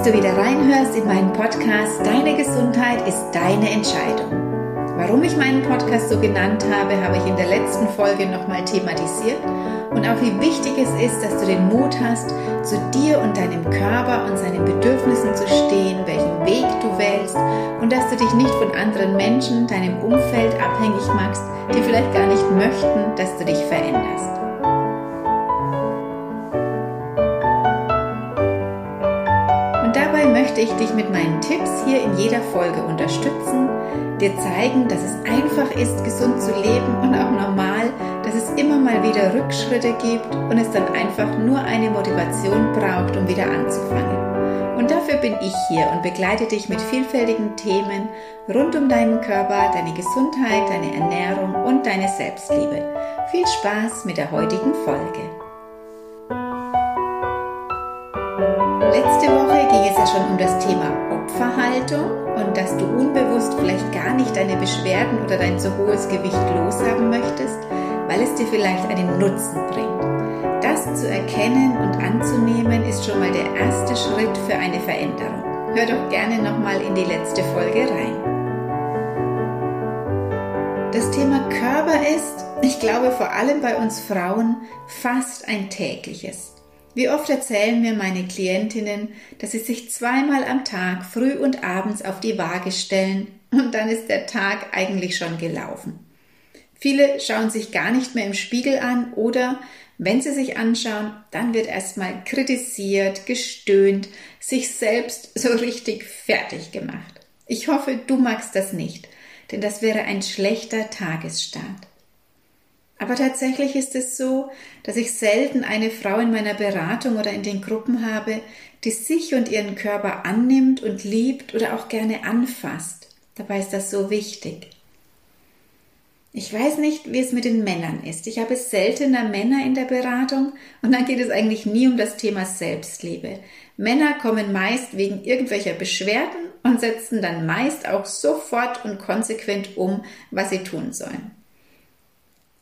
dass du wieder reinhörst in meinen Podcast Deine Gesundheit ist deine Entscheidung. Warum ich meinen Podcast so genannt habe, habe ich in der letzten Folge nochmal thematisiert und auch wie wichtig es ist, dass du den Mut hast, zu dir und deinem Körper und seinen Bedürfnissen zu stehen, welchen Weg du wählst und dass du dich nicht von anderen Menschen, deinem Umfeld abhängig machst, die vielleicht gar nicht möchten, dass du dich veränderst. Möchte ich dich mit meinen Tipps hier in jeder Folge unterstützen, dir zeigen, dass es einfach ist, gesund zu leben und auch normal, dass es immer mal wieder Rückschritte gibt und es dann einfach nur eine Motivation braucht, um wieder anzufangen. Und dafür bin ich hier und begleite dich mit vielfältigen Themen rund um deinen Körper, deine Gesundheit, deine Ernährung und deine Selbstliebe. Viel Spaß mit der heutigen Folge. Letzte Woche schon um das Thema Opferhaltung und dass du unbewusst vielleicht gar nicht deine Beschwerden oder dein zu hohes Gewicht loshaben möchtest, weil es dir vielleicht einen Nutzen bringt. Das zu erkennen und anzunehmen ist schon mal der erste Schritt für eine Veränderung. Hör doch gerne nochmal in die letzte Folge rein. Das Thema Körper ist, ich glaube vor allem bei uns Frauen, fast ein tägliches. Wie oft erzählen mir meine Klientinnen, dass sie sich zweimal am Tag früh und abends auf die Waage stellen und dann ist der Tag eigentlich schon gelaufen. Viele schauen sich gar nicht mehr im Spiegel an oder wenn sie sich anschauen, dann wird erstmal kritisiert, gestöhnt, sich selbst so richtig fertig gemacht. Ich hoffe, du magst das nicht, denn das wäre ein schlechter Tagesstart. Aber tatsächlich ist es so, dass ich selten eine Frau in meiner Beratung oder in den Gruppen habe, die sich und ihren Körper annimmt und liebt oder auch gerne anfasst. Dabei ist das so wichtig. Ich weiß nicht, wie es mit den Männern ist. Ich habe seltener Männer in der Beratung und dann geht es eigentlich nie um das Thema Selbstliebe. Männer kommen meist wegen irgendwelcher Beschwerden und setzen dann meist auch sofort und konsequent um, was sie tun sollen.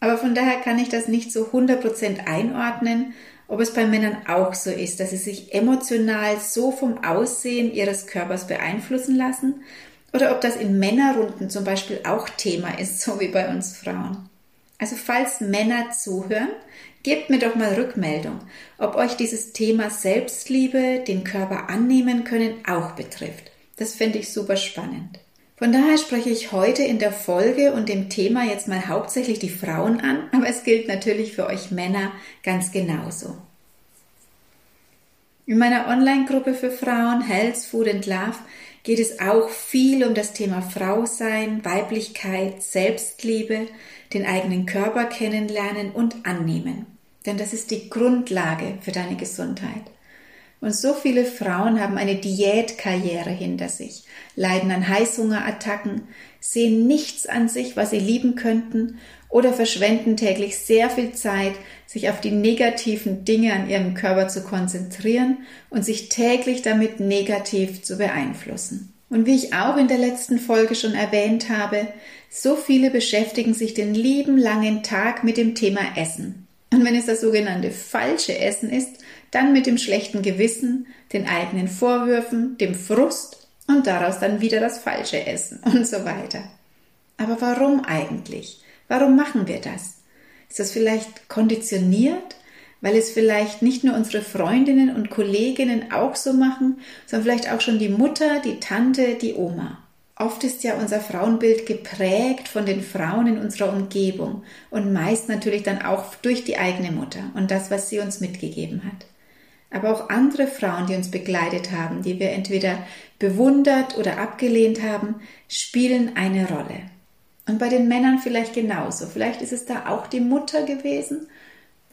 Aber von daher kann ich das nicht so 100% einordnen, ob es bei Männern auch so ist, dass sie sich emotional so vom Aussehen ihres Körpers beeinflussen lassen oder ob das in Männerrunden zum Beispiel auch Thema ist, so wie bei uns Frauen. Also falls Männer zuhören, gebt mir doch mal Rückmeldung, ob euch dieses Thema Selbstliebe, den Körper annehmen können, auch betrifft. Das fände ich super spannend. Von daher spreche ich heute in der Folge und dem Thema jetzt mal hauptsächlich die Frauen an, aber es gilt natürlich für euch Männer ganz genauso. In meiner Online-Gruppe für Frauen Health, Food and Love geht es auch viel um das Thema Frausein, Weiblichkeit, Selbstliebe, den eigenen Körper kennenlernen und annehmen. Denn das ist die Grundlage für deine Gesundheit. Und so viele Frauen haben eine Diätkarriere hinter sich, leiden an Heißhungerattacken, sehen nichts an sich, was sie lieben könnten oder verschwenden täglich sehr viel Zeit, sich auf die negativen Dinge an ihrem Körper zu konzentrieren und sich täglich damit negativ zu beeinflussen. Und wie ich auch in der letzten Folge schon erwähnt habe, so viele beschäftigen sich den lieben langen Tag mit dem Thema Essen. Und wenn es das sogenannte falsche Essen ist, dann mit dem schlechten Gewissen, den eigenen Vorwürfen, dem Frust und daraus dann wieder das falsche Essen und so weiter. Aber warum eigentlich? Warum machen wir das? Ist das vielleicht konditioniert, weil es vielleicht nicht nur unsere Freundinnen und Kolleginnen auch so machen, sondern vielleicht auch schon die Mutter, die Tante, die Oma? Oft ist ja unser Frauenbild geprägt von den Frauen in unserer Umgebung und meist natürlich dann auch durch die eigene Mutter und das, was sie uns mitgegeben hat aber auch andere Frauen, die uns begleitet haben, die wir entweder bewundert oder abgelehnt haben, spielen eine Rolle. Und bei den Männern vielleicht genauso. Vielleicht ist es da auch die Mutter gewesen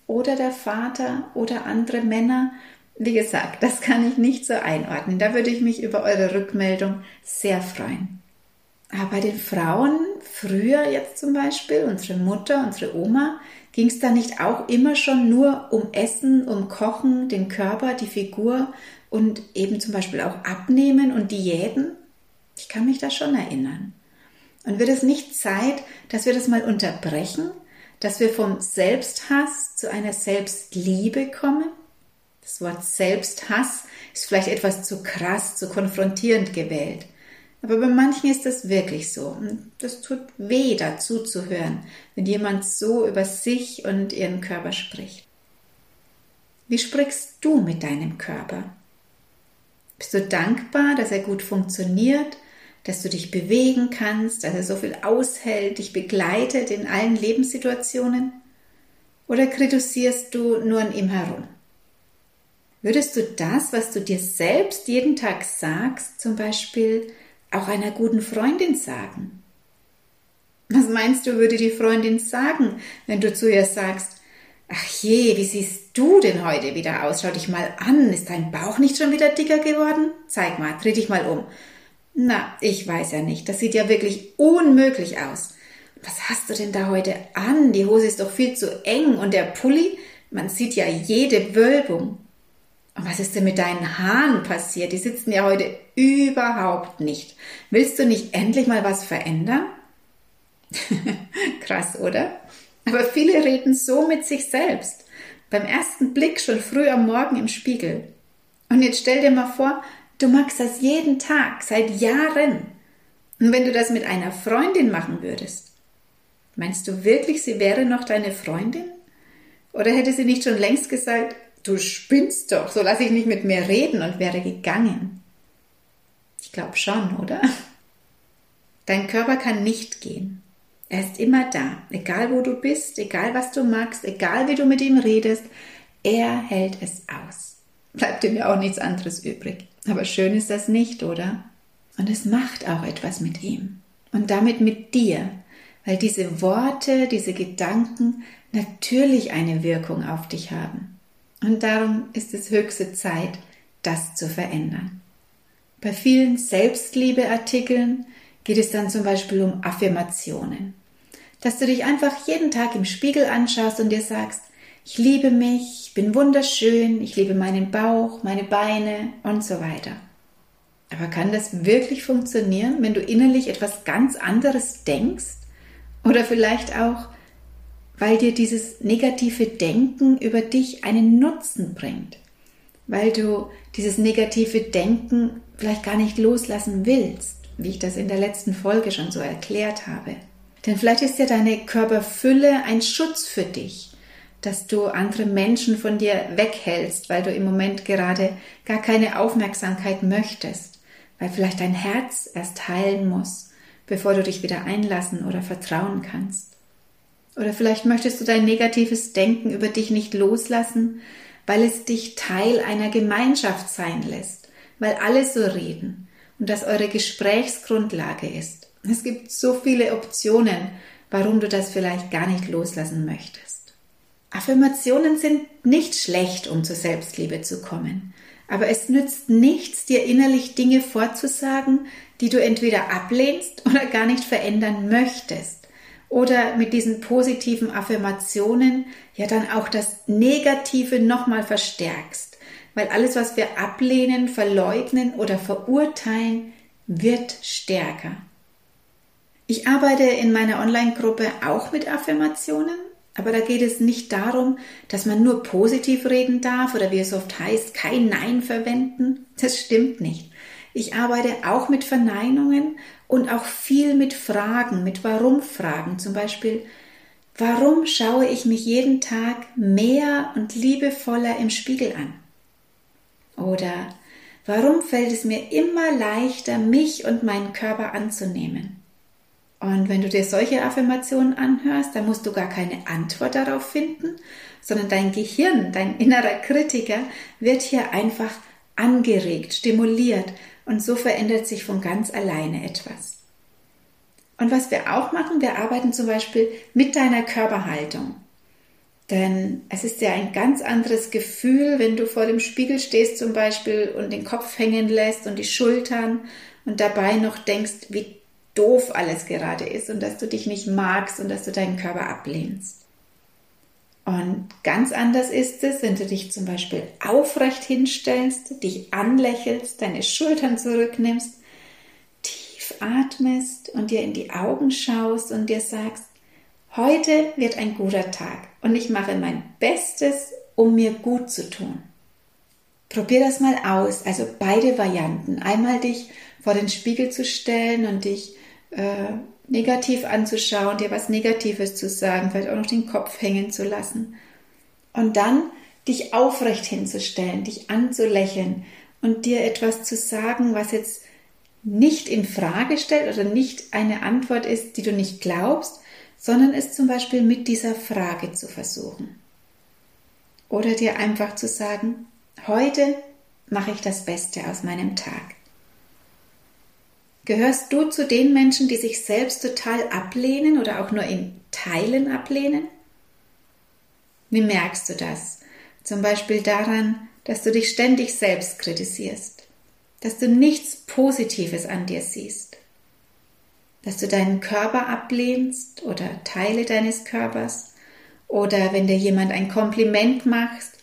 oder der Vater oder andere Männer. Wie gesagt, das kann ich nicht so einordnen. Da würde ich mich über eure Rückmeldung sehr freuen. Aber bei den Frauen, früher jetzt zum Beispiel, unsere Mutter, unsere Oma, Ging es da nicht auch immer schon nur um Essen, um Kochen, den Körper, die Figur und eben zum Beispiel auch Abnehmen und Diäten? Ich kann mich da schon erinnern. Und wird es nicht Zeit, dass wir das mal unterbrechen, dass wir vom Selbsthass zu einer Selbstliebe kommen? Das Wort Selbsthass ist vielleicht etwas zu krass, zu konfrontierend gewählt. Aber bei manchen ist das wirklich so. Das tut weh, dazu zu hören, wenn jemand so über sich und ihren Körper spricht. Wie sprichst du mit deinem Körper? Bist du dankbar, dass er gut funktioniert, dass du dich bewegen kannst, dass er so viel aushält, dich begleitet in allen Lebenssituationen? Oder kritisierst du nur an ihm herum? Würdest du das, was du dir selbst jeden Tag sagst, zum Beispiel auch einer guten Freundin sagen? Was meinst du, würde die Freundin sagen, wenn du zu ihr sagst, ach je, wie siehst du denn heute wieder aus? Schau dich mal an, ist dein Bauch nicht schon wieder dicker geworden? Zeig mal, dreh dich mal um. Na, ich weiß ja nicht, das sieht ja wirklich unmöglich aus. Was hast du denn da heute an? Die Hose ist doch viel zu eng und der Pulli, man sieht ja jede Wölbung. Was ist denn mit deinen Haaren passiert? Die sitzen ja heute überhaupt nicht. Willst du nicht endlich mal was verändern? Krass, oder? Aber viele reden so mit sich selbst. Beim ersten Blick schon früh am Morgen im Spiegel. Und jetzt stell dir mal vor, du magst das jeden Tag, seit Jahren. Und wenn du das mit einer Freundin machen würdest, meinst du wirklich, sie wäre noch deine Freundin? Oder hätte sie nicht schon längst gesagt, du spinnst doch, so lasse ich nicht mit mir reden und wäre gegangen. Ich glaube schon, oder? Dein Körper kann nicht gehen. Er ist immer da, egal wo du bist, egal was du magst, egal wie du mit ihm redest, er hält es aus. Bleibt ihm ja auch nichts anderes übrig. Aber schön ist das nicht, oder? Und es macht auch etwas mit ihm. Und damit mit dir, weil diese Worte, diese Gedanken natürlich eine Wirkung auf dich haben. Und darum ist es höchste Zeit, das zu verändern. Bei vielen Selbstliebeartikeln geht es dann zum Beispiel um Affirmationen. Dass du dich einfach jeden Tag im Spiegel anschaust und dir sagst, ich liebe mich, ich bin wunderschön, ich liebe meinen Bauch, meine Beine und so weiter. Aber kann das wirklich funktionieren, wenn du innerlich etwas ganz anderes denkst? Oder vielleicht auch, weil dir dieses negative Denken über dich einen Nutzen bringt, weil du dieses negative Denken vielleicht gar nicht loslassen willst, wie ich das in der letzten Folge schon so erklärt habe. Denn vielleicht ist ja deine Körperfülle ein Schutz für dich, dass du andere Menschen von dir weghältst, weil du im Moment gerade gar keine Aufmerksamkeit möchtest, weil vielleicht dein Herz erst heilen muss, bevor du dich wieder einlassen oder vertrauen kannst. Oder vielleicht möchtest du dein negatives Denken über dich nicht loslassen, weil es dich Teil einer Gemeinschaft sein lässt, weil alle so reden und das eure Gesprächsgrundlage ist. Es gibt so viele Optionen, warum du das vielleicht gar nicht loslassen möchtest. Affirmationen sind nicht schlecht, um zur Selbstliebe zu kommen. Aber es nützt nichts, dir innerlich Dinge vorzusagen, die du entweder ablehnst oder gar nicht verändern möchtest oder mit diesen positiven Affirmationen ja dann auch das Negative nochmal verstärkst. Weil alles, was wir ablehnen, verleugnen oder verurteilen, wird stärker. Ich arbeite in meiner Online-Gruppe auch mit Affirmationen, aber da geht es nicht darum, dass man nur positiv reden darf oder wie es oft heißt, kein Nein verwenden. Das stimmt nicht. Ich arbeite auch mit Verneinungen und auch viel mit Fragen, mit Warum-Fragen. Zum Beispiel, warum schaue ich mich jeden Tag mehr und liebevoller im Spiegel an? Oder warum fällt es mir immer leichter, mich und meinen Körper anzunehmen? Und wenn du dir solche Affirmationen anhörst, dann musst du gar keine Antwort darauf finden, sondern dein Gehirn, dein innerer Kritiker wird hier einfach angeregt, stimuliert und so verändert sich von ganz alleine etwas. Und was wir auch machen, wir arbeiten zum Beispiel mit deiner Körperhaltung. Denn es ist ja ein ganz anderes Gefühl, wenn du vor dem Spiegel stehst zum Beispiel und den Kopf hängen lässt und die Schultern und dabei noch denkst, wie doof alles gerade ist und dass du dich nicht magst und dass du deinen Körper ablehnst. Und ganz anders ist es, wenn du dich zum Beispiel aufrecht hinstellst, dich anlächelst, deine Schultern zurücknimmst, tief atmest und dir in die Augen schaust und dir sagst, heute wird ein guter Tag und ich mache mein Bestes, um mir gut zu tun. probier das mal aus. Also beide Varianten. Einmal dich vor den Spiegel zu stellen und dich äh, negativ anzuschauen, dir was Negatives zu sagen, vielleicht auch noch den Kopf hängen zu lassen. Und dann dich aufrecht hinzustellen, dich anzulächeln und dir etwas zu sagen, was jetzt nicht in Frage stellt oder nicht eine Antwort ist, die du nicht glaubst, sondern es zum Beispiel mit dieser Frage zu versuchen. Oder dir einfach zu sagen, heute mache ich das Beste aus meinem Tag. Gehörst du zu den Menschen, die sich selbst total ablehnen oder auch nur in Teilen ablehnen? Wie merkst du das? Zum Beispiel daran, dass du dich ständig selbst kritisierst, dass du nichts Positives an dir siehst, dass du deinen Körper ablehnst oder Teile deines Körpers oder wenn dir jemand ein Kompliment macht,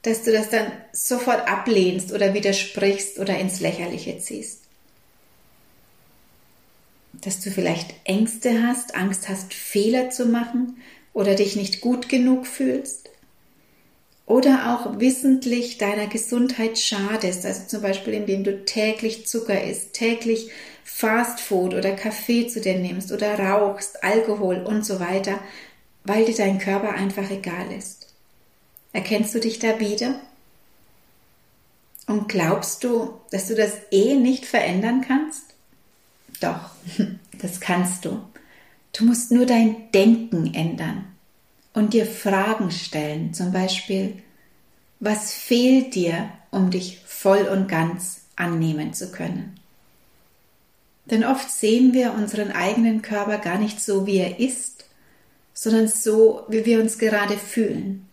dass du das dann sofort ablehnst oder widersprichst oder ins Lächerliche ziehst dass du vielleicht Ängste hast, Angst hast, Fehler zu machen oder dich nicht gut genug fühlst. Oder auch wissentlich deiner Gesundheit schadest, also zum Beispiel indem du täglich Zucker isst, täglich Fastfood oder Kaffee zu dir nimmst oder rauchst, Alkohol und so weiter, weil dir dein Körper einfach egal ist. Erkennst du dich da wieder? Und glaubst du, dass du das eh nicht verändern kannst? Doch, das kannst du. Du musst nur dein Denken ändern und dir Fragen stellen, zum Beispiel, was fehlt dir, um dich voll und ganz annehmen zu können? Denn oft sehen wir unseren eigenen Körper gar nicht so, wie er ist, sondern so, wie wir uns gerade fühlen.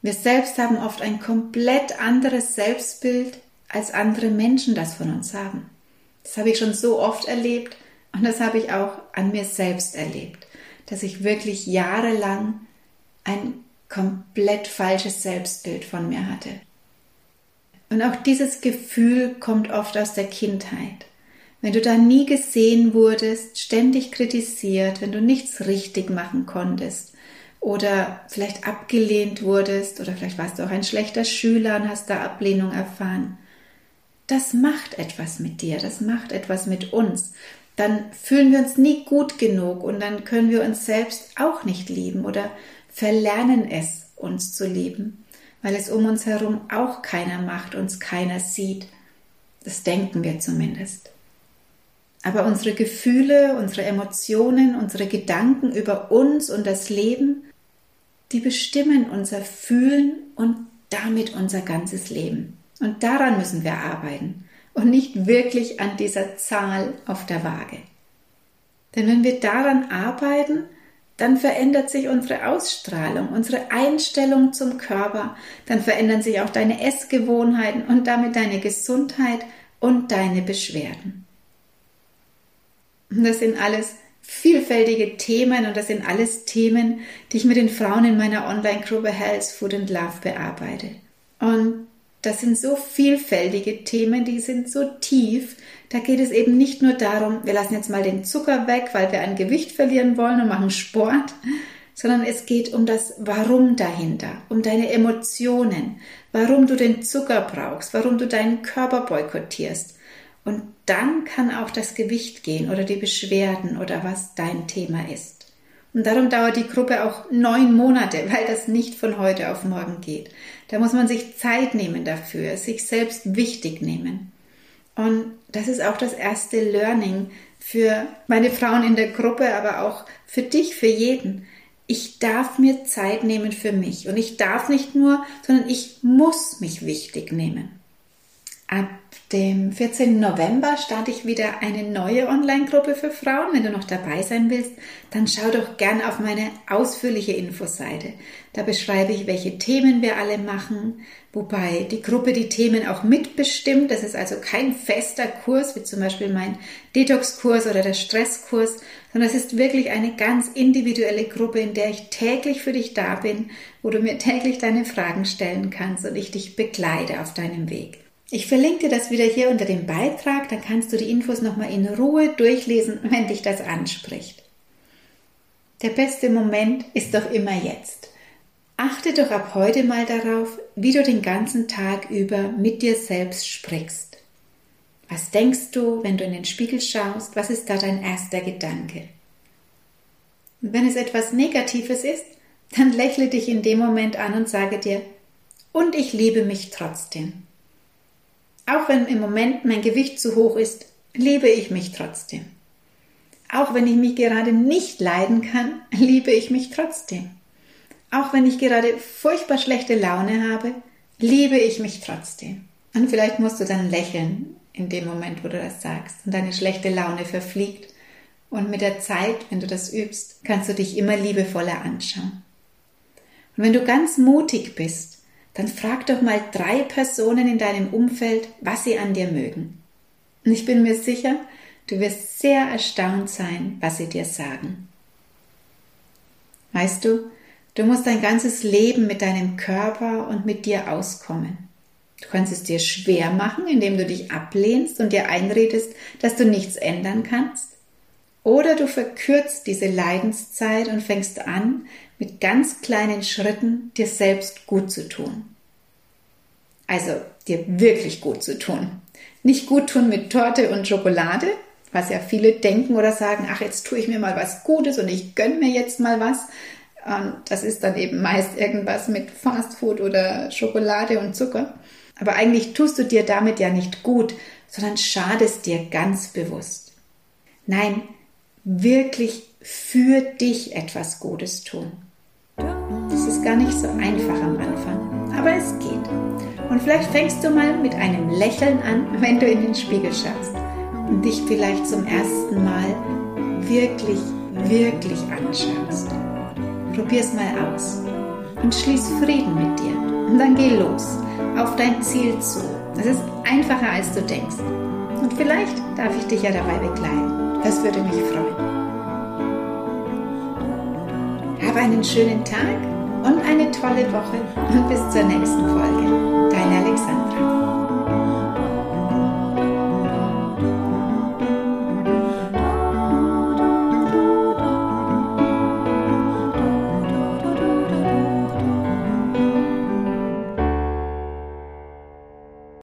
Wir selbst haben oft ein komplett anderes Selbstbild, als andere Menschen das von uns haben. Das habe ich schon so oft erlebt und das habe ich auch an mir selbst erlebt, dass ich wirklich jahrelang ein komplett falsches Selbstbild von mir hatte. Und auch dieses Gefühl kommt oft aus der Kindheit. Wenn du da nie gesehen wurdest, ständig kritisiert, wenn du nichts richtig machen konntest oder vielleicht abgelehnt wurdest oder vielleicht warst du auch ein schlechter Schüler und hast da Ablehnung erfahren, das macht etwas mit dir, das macht etwas mit uns. Dann fühlen wir uns nie gut genug und dann können wir uns selbst auch nicht lieben oder verlernen es, uns zu lieben, weil es um uns herum auch keiner macht, uns keiner sieht. Das denken wir zumindest. Aber unsere Gefühle, unsere Emotionen, unsere Gedanken über uns und das Leben, die bestimmen unser Fühlen und damit unser ganzes Leben. Und daran müssen wir arbeiten und nicht wirklich an dieser Zahl auf der Waage. Denn wenn wir daran arbeiten, dann verändert sich unsere Ausstrahlung, unsere Einstellung zum Körper, dann verändern sich auch deine Essgewohnheiten und damit deine Gesundheit und deine Beschwerden. Und das sind alles vielfältige Themen und das sind alles Themen, die ich mit den Frauen in meiner Online-Gruppe Health, Food and Love bearbeite. Und das sind so vielfältige Themen, die sind so tief. Da geht es eben nicht nur darum, wir lassen jetzt mal den Zucker weg, weil wir ein Gewicht verlieren wollen und machen Sport, sondern es geht um das Warum dahinter, um deine Emotionen, warum du den Zucker brauchst, warum du deinen Körper boykottierst. Und dann kann auch das Gewicht gehen oder die Beschwerden oder was dein Thema ist. Und darum dauert die Gruppe auch neun Monate, weil das nicht von heute auf morgen geht. Da muss man sich Zeit nehmen dafür, sich selbst wichtig nehmen. Und das ist auch das erste Learning für meine Frauen in der Gruppe, aber auch für dich, für jeden. Ich darf mir Zeit nehmen für mich. Und ich darf nicht nur, sondern ich muss mich wichtig nehmen. Ab dem 14. November starte ich wieder eine neue Online-Gruppe für Frauen. Wenn du noch dabei sein willst, dann schau doch gern auf meine ausführliche Infoseite. Da beschreibe ich, welche Themen wir alle machen, wobei die Gruppe die Themen auch mitbestimmt. Das ist also kein fester Kurs, wie zum Beispiel mein Detox-Kurs oder der Stresskurs, sondern es ist wirklich eine ganz individuelle Gruppe, in der ich täglich für dich da bin, wo du mir täglich deine Fragen stellen kannst und ich dich begleite auf deinem Weg. Ich verlinke dir das wieder hier unter dem Beitrag, dann kannst du die Infos nochmal in Ruhe durchlesen, wenn dich das anspricht. Der beste Moment ist doch immer jetzt. Achte doch ab heute mal darauf, wie du den ganzen Tag über mit dir selbst sprichst. Was denkst du, wenn du in den Spiegel schaust? Was ist da dein erster Gedanke? Und wenn es etwas Negatives ist, dann lächle dich in dem Moment an und sage dir, und ich liebe mich trotzdem. Auch wenn im Moment mein Gewicht zu hoch ist, liebe ich mich trotzdem. Auch wenn ich mich gerade nicht leiden kann, liebe ich mich trotzdem. Auch wenn ich gerade furchtbar schlechte Laune habe, liebe ich mich trotzdem. Und vielleicht musst du dann lächeln in dem Moment, wo du das sagst und deine schlechte Laune verfliegt. Und mit der Zeit, wenn du das übst, kannst du dich immer liebevoller anschauen. Und wenn du ganz mutig bist, dann frag doch mal drei Personen in deinem Umfeld, was sie an dir mögen. Und ich bin mir sicher, du wirst sehr erstaunt sein, was sie dir sagen. Weißt du, Du musst dein ganzes Leben mit deinem Körper und mit dir auskommen. Du kannst es dir schwer machen, indem du dich ablehnst und dir einredest, dass du nichts ändern kannst. Oder du verkürzt diese Leidenszeit und fängst an, mit ganz kleinen Schritten dir selbst gut zu tun. Also dir wirklich gut zu tun. Nicht gut tun mit Torte und Schokolade, was ja viele denken oder sagen, ach, jetzt tue ich mir mal was Gutes und ich gönne mir jetzt mal was, und das ist dann eben meist irgendwas mit Fastfood oder Schokolade und Zucker. Aber eigentlich tust du dir damit ja nicht gut, sondern schadest dir ganz bewusst. Nein, wirklich für dich etwas Gutes tun. Ist gar nicht so einfach am Anfang, aber es geht. Und vielleicht fängst du mal mit einem Lächeln an, wenn du in den Spiegel schaust und dich vielleicht zum ersten Mal wirklich, wirklich anschaust. Probier's mal aus und schließ Frieden mit dir. Und dann geh los auf dein Ziel zu. Es ist einfacher, als du denkst. Und vielleicht darf ich dich ja dabei begleiten. Das würde mich freuen. Habe einen schönen Tag und eine tolle Woche und bis zur nächsten Folge. Deine Alexandra.